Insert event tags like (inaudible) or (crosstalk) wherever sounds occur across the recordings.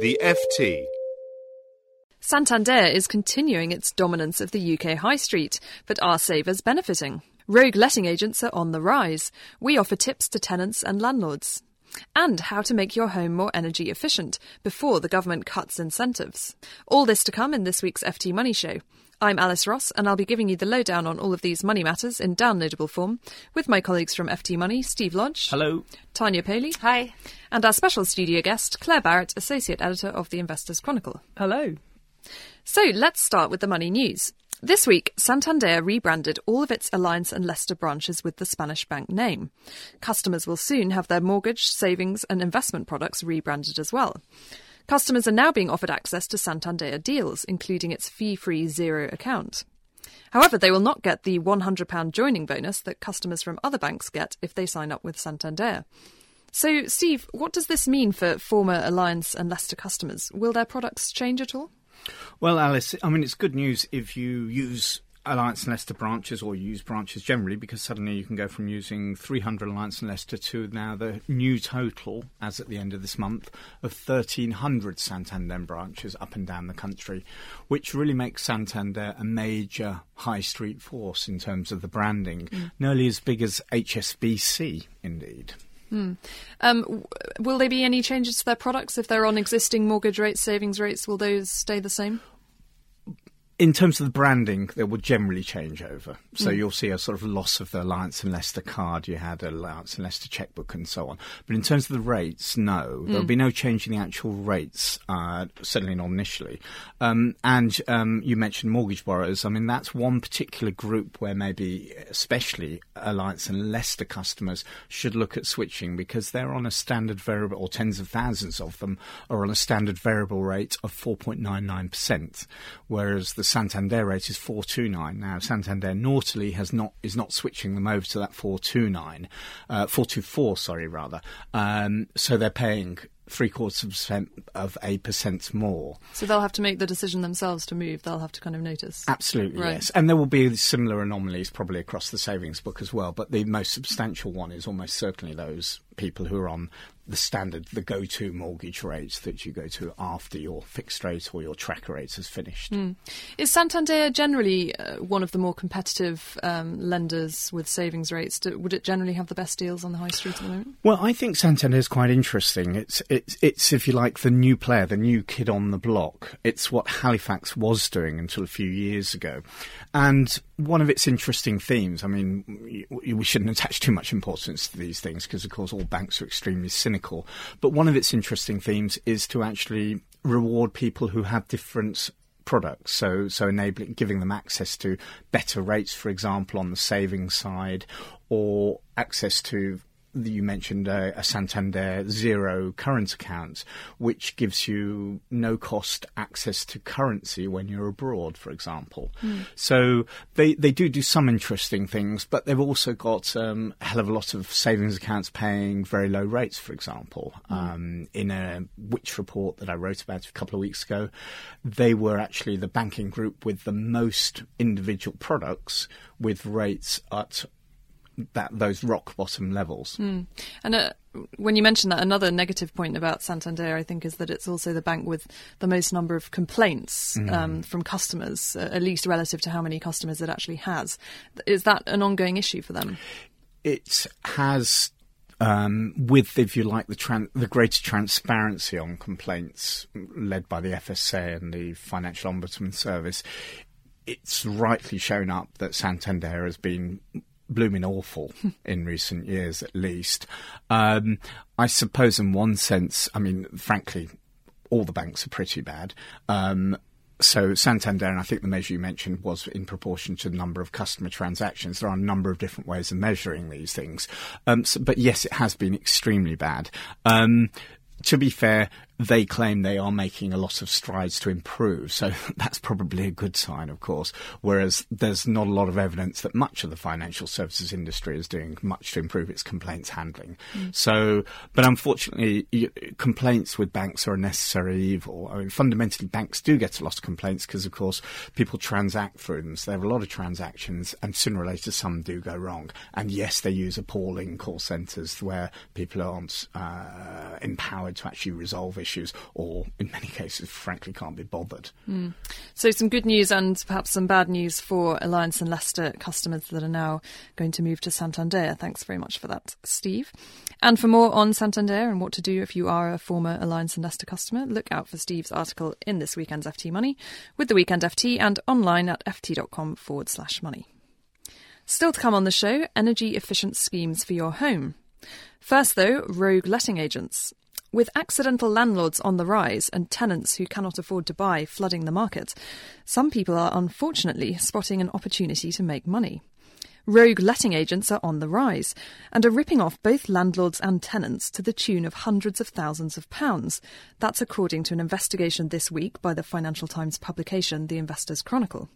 The FT. Santander is continuing its dominance of the UK high street, but are savers benefiting? Rogue letting agents are on the rise. We offer tips to tenants and landlords. And how to make your home more energy efficient before the government cuts incentives. All this to come in this week's FT Money Show. I'm Alice Ross, and I'll be giving you the lowdown on all of these money matters in downloadable form with my colleagues from FT Money, Steve Lodge. Hello. Tanya Powley. Hi. And our special studio guest, Claer Barrett, Associate Editor of the Investors Chronicle. Hello. So let's start with the money news. This week, Santander rebranded all of its Alliance and Leicester branches with the Spanish bank name. Customers will soon have their mortgage, savings, and investment products rebranded as well. Customers are now being offered access to Santander deals, including its fee free zero account. However, they will not get the £100 joining bonus that customers from other banks get if they sign up with Santander. So, Steve, what does this mean for former Alliance and Leicester customers? Will their products change at all? Well, Alice, I mean, it's good news if you use Alliance and Leicester branches or use branches generally because suddenly you can go from using 300 Alliance and Leicester to now the new total, as at the end of this month, of 1,300 Santander branches up and down the country, which really makes Santander a major high street force in terms of the branding, mm. nearly as big as HSBC, indeed. Hmm. Um, w- will there be any changes to their products if they're on existing mortgage rates, savings rates? Will those stay the same? In terms of the branding, they will generally change over. So Mm. you'll see a sort of loss of the Alliance and Leicester card. You had Alliance and Leicester checkbook and so on. But in terms of the rates, no, there'll Mm. be no change in the actual rates. Uh, certainly not initially. Um, and um, you mentioned mortgage borrowers. I mean, that's one particular group where maybe, especially Alliance and Leicester customers, should look at switching because they're on a standard variable, or tens of thousands of them are on a standard variable rate of 4.99%, whereas the Santander rate is 429. Now Santander naughtily has not is not switching them over to that 429, uh, 424, sorry rather. Um, so they're paying three quarters of a percent of a percent more. So they'll have to make the decision themselves to move. They'll have to kind of notice. Absolutely, Right. yes. And there will be similar anomalies probably across the savings book as well. But the most substantial one is almost certainly those people who are on the standard, the go-to mortgage rates that you go to after your fixed rate or your tracker rates has finished. Mm. Is Santander generally uh, one of the more competitive um, lenders with savings rates? Do, would it generally have the best deals on the high street at the moment? Well, I think Santander is quite interesting. It's it's it's if you like the new player, the new kid on the block. It's what Halifax was doing until a few years ago, and one of its interesting themes. I mean, we shouldn't attach too much importance to these things because, of course, all banks are extremely cynical. But one of its interesting themes is to actually reward people who have different products. So, so enabling, giving them access to better rates, for example, on the savings side, or access to you mentioned uh, a Santander zero current account, which gives you no cost access to currency when you're abroad, for example. So they, they do do some interesting things, but they've also got um, a hell of a lot of savings accounts paying very low rates, for example. Um, in a Which report that I wrote about a couple of weeks ago, they were actually the banking group with the most individual products with rates at that those rock bottom levels. And uh, when you mention that, another negative point about Santander, I think, is that it's also the bank with the most number of complaints um, from customers, uh, at least relative to how many customers it actually has. Is that an ongoing issue for them? It has. Um, with, if you like, the tran- the greater transparency on complaints led by the FSA and the Financial Ombudsman Service, it's rightly shown up that Santander has been blooming awful (laughs) in recent years, at least. Um, I suppose, in one sense, I mean, frankly, all the banks are pretty bad. Um, so Santander, and I think the measure you mentioned was in proportion to the number of customer transactions. There are a number of different ways of measuring these things. Um, so, but yes, it has been extremely bad. Um, to be fair, they claim they are making a lot of strides to improve, so (laughs) that's probably a good sign, of course. Whereas there's not a lot of evidence that much of the financial services industry is doing much to improve its complaints handling. So, but unfortunately, complaints with banks are a necessary evil. I mean, fundamentally, banks do get a lot of complaints because, of course, people transact through them. So they have a lot of transactions, and sooner or later, some do go wrong. And yes, they use appalling call centres where people aren't uh, empowered to actually resolve issues issues, or in many cases, frankly, can't be bothered. Mm. So, some good news and perhaps some bad news for Alliance and Leicester customers that are now going to move to Santander. Thanks very much for that, Steve. And for more on Santander and what to do if you are a former Alliance and Leicester customer, look out for Steve's article in this weekend's FT Money with the Weekend FT and online at ft.com forward slash money. Still to come on the show, energy efficient schemes for your home. First, though, rogue letting agents. With accidental landlords on the rise and tenants who cannot afford to buy flooding the market, some people are unfortunately spotting an opportunity to make money. Rogue letting agents are on the rise and are ripping off both landlords and tenants to the tune of hundreds of thousands of pounds. That's according to an investigation this week by the Financial Times publication The Investors Chronicle.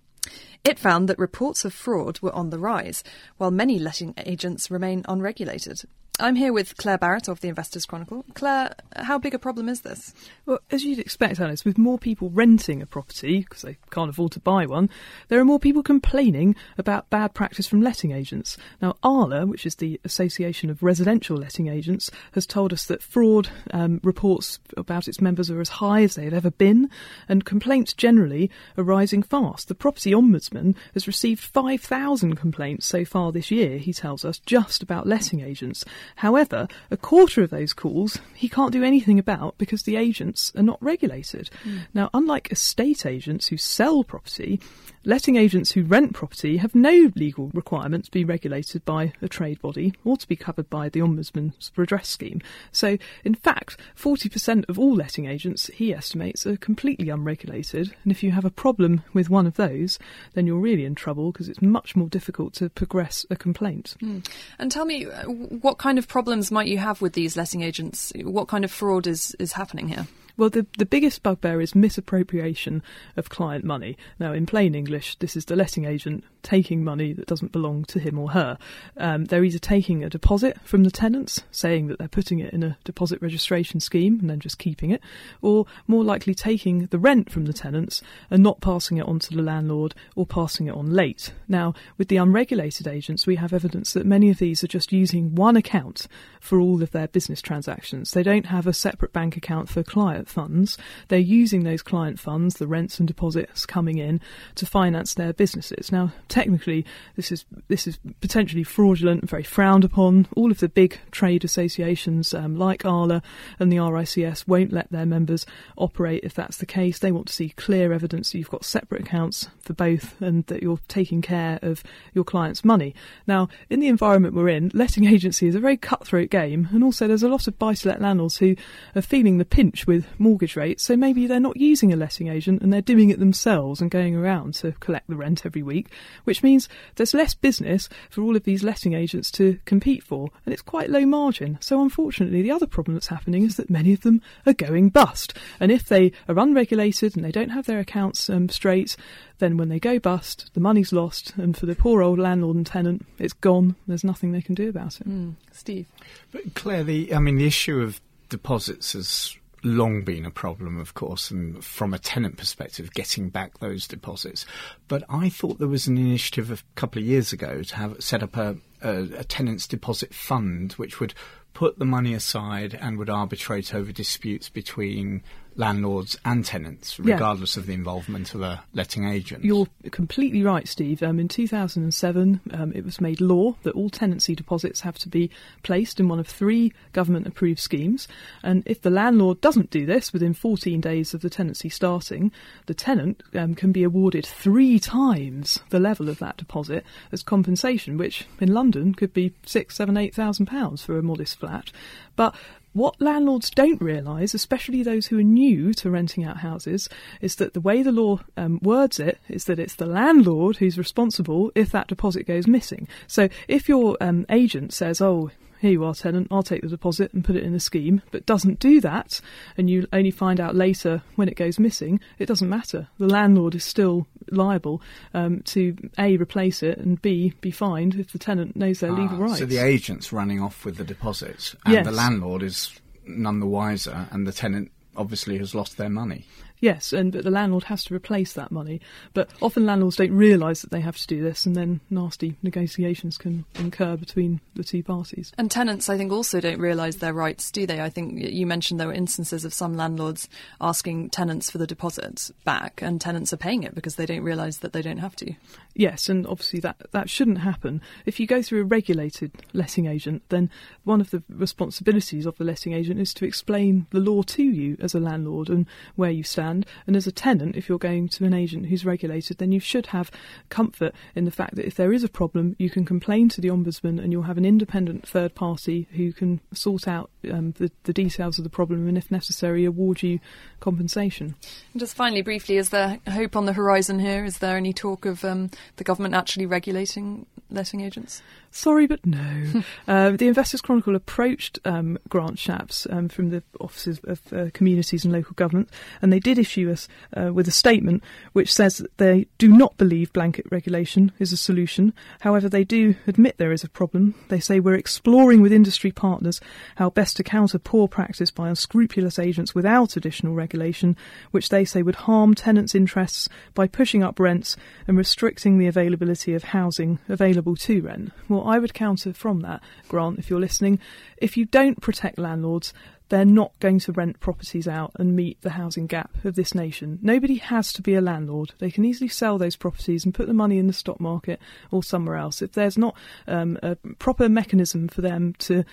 It found that reports of fraud were on the rise, while many letting agents remain unregulated. I'm here with Claer Barrett of the Investors Chronicle. Claer, how big a problem is this? Well, as you'd expect, Alice, with more people renting a property because they can't afford to buy one, there are more people complaining about bad practice from letting agents. Now, ARLA, which is the Association of Residential Letting Agents, has told us that fraud um, reports about its members are as high as they have ever been, and complaints generally are rising fast. The Property Ombudsman has received 5,000 complaints so far this year, he tells us, just about letting agents. However, a quarter of those calls he can't do anything about because the agents are not regulated. Mm. Now, unlike estate agents who sell property, letting agents who rent property have no legal requirement to be regulated by a trade body or to be covered by the Ombudsman's redress scheme. So, in fact, 40% of all letting agents, he estimates, are completely unregulated. And if you have a problem with one of those, then you're really in trouble because it's much more difficult to progress a complaint. Mm. And tell me, uh, what kind of problems might you have with these letting agents? What kind of fraud is, is happening here? Well, the, the biggest bugbear is misappropriation of client money. Now, in plain English, this is the letting agent taking money that doesn't belong to him or her. Um, they're either taking a deposit from the tenants, saying that they're putting it in a deposit registration scheme and then just keeping it, or more likely taking the rent from the tenants and not passing it on to the landlord or passing it on late. Now, with the unregulated agents, we have evidence that many of these are just using one account for all of their business transactions. They don't have a separate bank account for clients client funds. They're using those client funds, the rents and deposits coming in, to finance their businesses. Now, technically, this is this is potentially fraudulent and very frowned upon. All of the big trade associations, um, like ARLA and the RICS, won't let their members operate if that's the case. They want to see clear evidence that you've got separate accounts for both and that you're taking care of your clients' money. Now, in the environment we're in, letting (laughs) agency is a very cutthroat game, and also there's a lot of buy to let landlords who are feeling the pinch with mortgage rates, so maybe they're not using a letting agent and they're doing it themselves and going around to collect the rent every week, which means there's less business for all of these letting agents to compete for, and it's quite low margin. So, unfortunately, the other problem that's happening is that many of them are going bust. And if they are unregulated and they don't have their accounts um, straight, then when they go bust, the money's lost, and for the poor old landlord and tenant, it's gone. There's nothing they can do about it. Mm. Steve, but Claer, the I mean, the issue of deposits has long been a problem, of course, and from a tenant perspective, getting back those deposits. But I thought there was an initiative a couple of years ago to have set up a, a, a tenants deposit fund, which would put the money aside and would arbitrate over disputes between landlords and tenants, regardless yeah. of the involvement of a letting agent. You're completely right, Steve. Um, in 2007, um, it was made law that all tenancy deposits have to be placed in one of three government approved schemes. And if the landlord doesn't do this within 14 days of the tenancy starting, the tenant um, can be awarded three times the level of that deposit as compensation, which in London could be six, seven, eight thousand pounds for a modest flat. But what landlords don't realise, especially those who are new to renting out houses, is that the way the law um, words it is that it's the landlord who's responsible if that deposit goes missing. So if your um, agent says, oh, here you are, tenant, I'll take the deposit and put it in the scheme, but doesn't do that, and you only find out later when it goes missing, it doesn't matter. The landlord is still liable um, to A, replace it, and B, be fined if the tenant knows their ah, legal rights. So the agent's running off with the deposits, and yes. the landlord is none the wiser, and the tenant obviously has lost their money. Yes, and but the landlord has to replace that money. But often landlords don't realise that they have to do this, and then nasty negotiations can incur between the two parties. And tenants, I think, also don't realise their rights, do they? I think you mentioned there were instances of some landlords asking tenants for the deposit back, and tenants are paying it because they don't realise that they don't have to. Yes, and obviously that, that shouldn't happen. If you go through a regulated letting agent, then one of the responsibilities of the letting agent is to explain the law to you as a landlord and where you stand. And as a tenant, if you're going to an agent who's regulated, then you should have comfort in the fact that if there is a problem, you can complain to the Ombudsman and you'll have an independent third party who can sort out um, the, the details of the problem and, if necessary, award you compensation. And just finally, briefly, is there hope on the horizon here? Is there any talk of um, the government actually regulating letting agents? Sorry, but no. uh, (laughs) the Investors Chronicle approached um, Grant Shapps um, from the offices of uh, communities and local government, and they did issue us uh, with a statement which says that they do not believe blanket regulation is a solution. However, they do admit there is a problem. They say we're exploring with industry partners how best to counter poor practice by unscrupulous agents without additional regulation, which they say would harm tenants' interests by pushing up rents and restricting the availability of housing available to rent. Well, I would counter from that, Grant, if you're listening, if you don't protect landlords, they're not going to rent properties out and meet the housing gap of this nation. Nobody has to be a landlord. They can easily sell those properties and put the money in the stock market or somewhere else. If there's not um, a proper mechanism for them to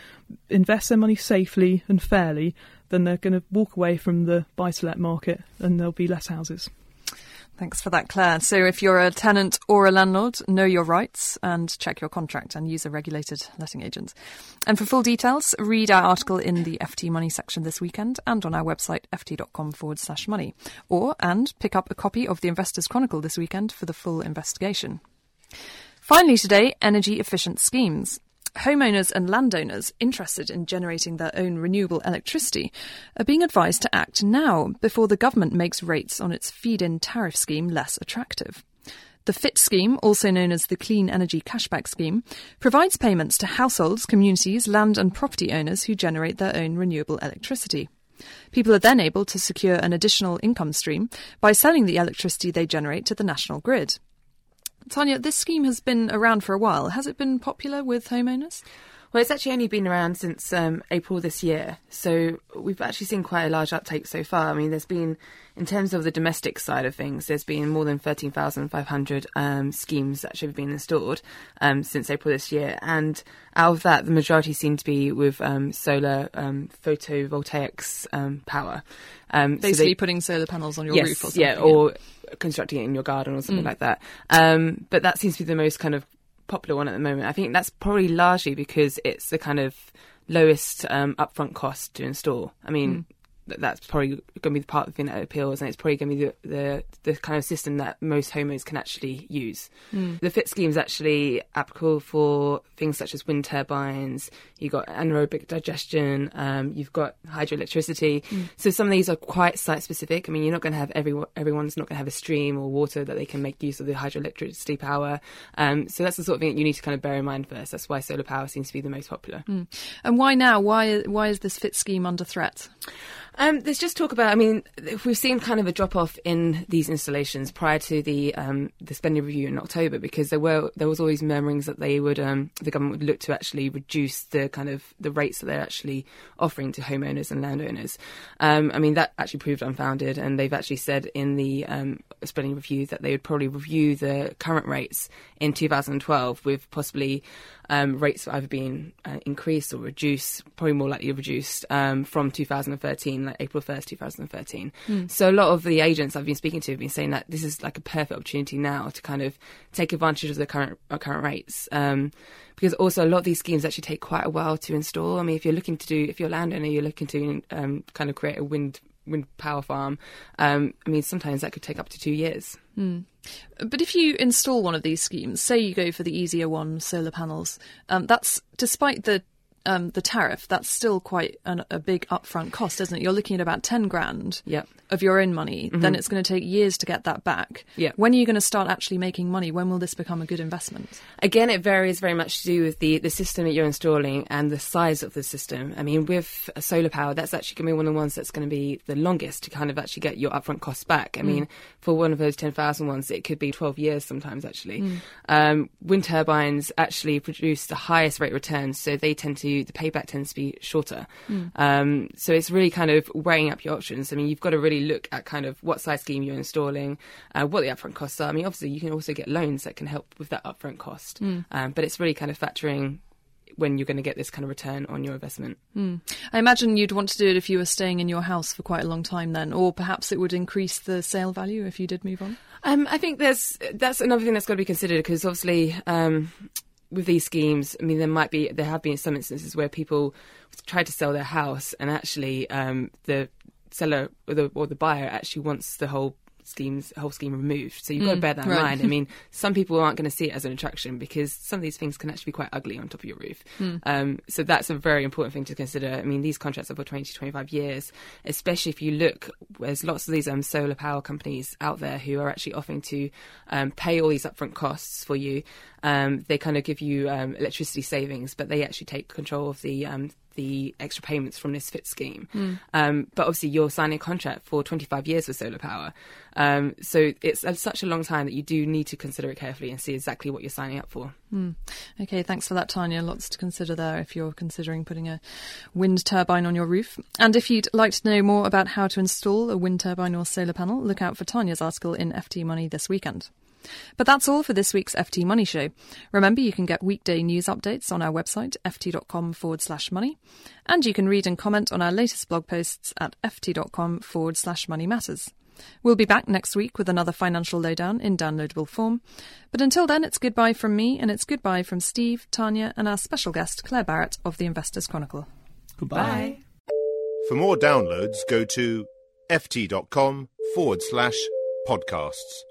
invest their money safely and fairly, then they're going to walk away from the buy to let market and there'll be less houses. Thanks for that, Claer. So, if you're a tenant or a landlord, know your rights and check your contract and use a regulated letting agent. And for full details, read our article in the FT Money section this weekend and on our website, ft.com forward slash money. Or, and pick up a copy of the Investors Chronicle this weekend for the full investigation. Finally, today, energy efficient schemes. Homeowners and landowners interested in generating their own renewable electricity are being advised to act now before the government makes rates on its feed in tariff scheme less attractive. The FIT scheme, also known as the Clean Energy Cashback Scheme, provides payments to households, communities, land and property owners who generate their own renewable electricity. People are then able to secure an additional income stream by selling the electricity they generate to the national grid. Tanya, this scheme has been around for a while. Has it been popular with homeowners? Well, it's actually only been around since um, April this year, so we've actually seen quite a large uptake so far. I mean, there's been, in terms of the domestic side of things, there's been more than 13,500 um, schemes that have been installed um, since April this year, and out of that, the majority seem to be with um, solar um, photovoltaics um, power. Basically, so they, putting solar panels on your yes, roof, or something. Yeah, or constructing it in your garden or something mm. like that. but that seems to be the most kind of popular one at the moment. I think that's probably largely because it's the kind of lowest um, upfront cost to install. I mean, mm that's probably going to be the part of the thing that appeals, and it's probably going to be the, the, the kind of system that most homeowners can actually use. Mm. The FIT scheme is actually applicable for things such as wind turbines. You've got anaerobic digestion. Um, you've got hydroelectricity. Mm. So some of these are quite site specific. I mean, you're not going to have everyone. Everyone's not going to have a stream or water that they can make use of the hydroelectricity power. Um, so that's the sort of thing that you need to kind of bear in mind first. That's why solar power seems to be the most popular. Mm. And why now? Why why is this FIT scheme under threat? Um, there's just talk about. I mean, we've seen kind of a drop off in these installations prior to the um, the spending review in October because there were there was always murmurings that they would um, the government would look to actually reduce the kind of the rates that they're actually offering to homeowners and landowners. Um, I mean, that actually proved unfounded, and they've actually said in the um, spending review that they would probably review the current rates in 2012 with possibly um, rates either being uh, increased or reduced, probably more likely reduced from 2013, like April 1st, 2013. Mm. So a lot of the agents I've been speaking to have been saying that this is like a perfect opportunity now to kind of take advantage of the current uh, current rates. Um, because also a lot of these schemes actually take quite a while to install. I mean, if you're looking to do, if you're a landowner, you're looking to um, kind of create a wind wind power farm. Um, I mean, sometimes that could take up to two years. Mm. But if you install one of these schemes, say you go for the easier one, solar panels, um, that's despite the um, the tariff, that's still quite an, a big upfront cost, isn't it? You're looking at about 10 grand Yep. of your own money. Then it's going to take years to get that back. Yeah. When are you going to start actually making money? When will this become a good investment? Again, it varies very much to do with the, the system that you're installing and the size of the system. I mean, with solar power, that's actually going to be one of the ones that's going to be the longest to kind of actually get your upfront costs back. I mean, for one of those 10,000 ones, it could be 12 years sometimes, actually. Um, wind turbines actually produce the highest rate of returns, so they tend to, the payback tends to be shorter. Um, so it's really kind of weighing up your options. I mean, you've got to really look at kind of what size scheme you're installing, uh, what the upfront costs are. I mean, obviously, you can also get loans that can help with that upfront cost. Um, but it's really kind of factoring when you're going to get this kind of return on your investment. I imagine you'd want to do it if you were staying in your house for quite a long time then, or perhaps it would increase the sale value if you did move on. Um, I think there's that's another thing that's got to be considered because obviously um, with these schemes, I mean there might be there have been some instances where people try to sell their house and actually um, the seller or the, or the buyer actually wants the whole schemes whole scheme removed. So you've got to bear that in right. mind. I mean, (laughs) some people aren't going to see it as an attraction because some of these things can actually be quite ugly on top of your roof. Um, so that's a very important thing to consider. I mean, these contracts are for 20 to 25 years, especially if you look, there's lots of these um, solar power companies out there who are actually offering to um, pay all these upfront costs for you. Um, they kind of give you um, electricity savings, but they actually take control of the um, the extra payments from this fit scheme. Um, but obviously, you're signing a contract for 25 years with solar power. Um, so it's uh, such a long time that you do need to consider it carefully and see exactly what you're signing up for. Okay, thanks for that, Tanya. Lots to consider there if you're considering putting a wind turbine on your roof. And if you'd like to know more about how to install a wind turbine or solar panel, look out for Tanya's article in FT Money this weekend. But that's all for this week's FT Money Show. Remember, you can get weekday news updates on our website, ft.com forward slash money, and you can read and comment on our latest blog posts at ft.com forward slash money matters. We'll be back next week with another financial lowdown in downloadable form. But until then, it's goodbye from me, and it's goodbye from Steve, Tanya, and our special guest, Claer Barrett of the Investors Chronicle. Goodbye. For more downloads, go to ft.com forward slash podcasts.